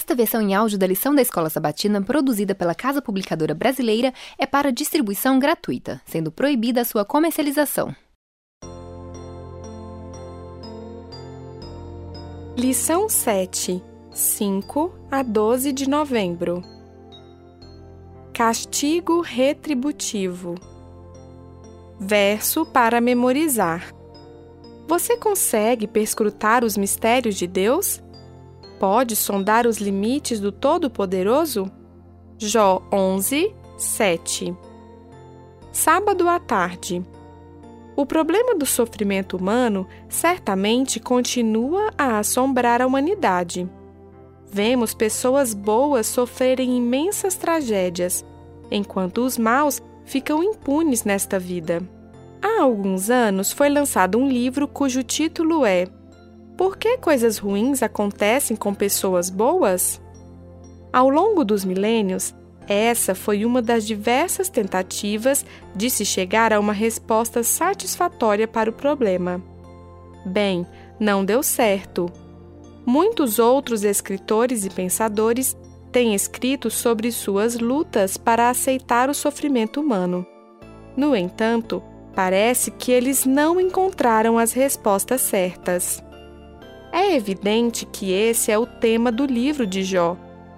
Esta versão em áudio da lição da Escola Sabatina, produzida pela Casa Publicadora Brasileira, é para distribuição gratuita, sendo proibida a sua comercialização. Lição 7, 5 a 12 de novembro. Castigo retributivo. Verso para memorizar. Você consegue perscrutar os mistérios de Deus? Pode sondar os limites do Todo-Poderoso? Jó 11, 7. Sábado à tarde. O problema do sofrimento humano certamente continua a assombrar a humanidade. Vemos pessoas boas sofrerem imensas tragédias, enquanto os maus ficam impunes nesta vida. Há alguns anos foi lançado um livro cujo título é Por que coisas ruins acontecem com pessoas boas? Ao longo dos milênios, essa foi uma das diversas tentativas de se chegar a uma resposta satisfatória para o problema. Bem, não deu certo. Muitos outros escritores e pensadores têm escrito sobre suas lutas para aceitar o sofrimento humano. No entanto, parece que eles não encontraram as respostas certas. É evidente que esse é o tema do livro de Jó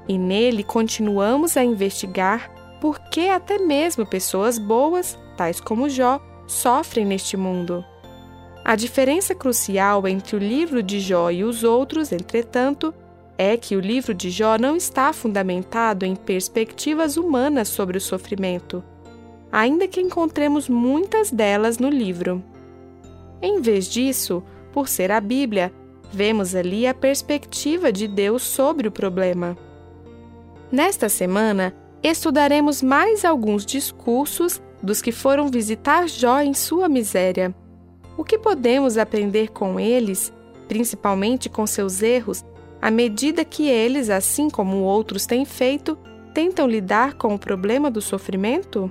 e nele continuamos a investigar por que até mesmo pessoas boas, tais como Jó, sofrem neste mundo. A diferença crucial entre o livro de Jó e os outros, entretanto, é que o livro de Jó não está fundamentado em perspectivas humanas sobre o sofrimento, ainda que encontremos muitas delas no livro. Em vez disso, por ser a Bíblia, vemos ali a perspectiva de Deus sobre o problema. Nesta semana, estudaremos mais alguns discursos dos que foram visitar Jó em sua miséria. O que podemos aprender com eles, principalmente com seus erros, à medida que eles, assim como outros têm feito, tentam lidar com o problema do sofrimento?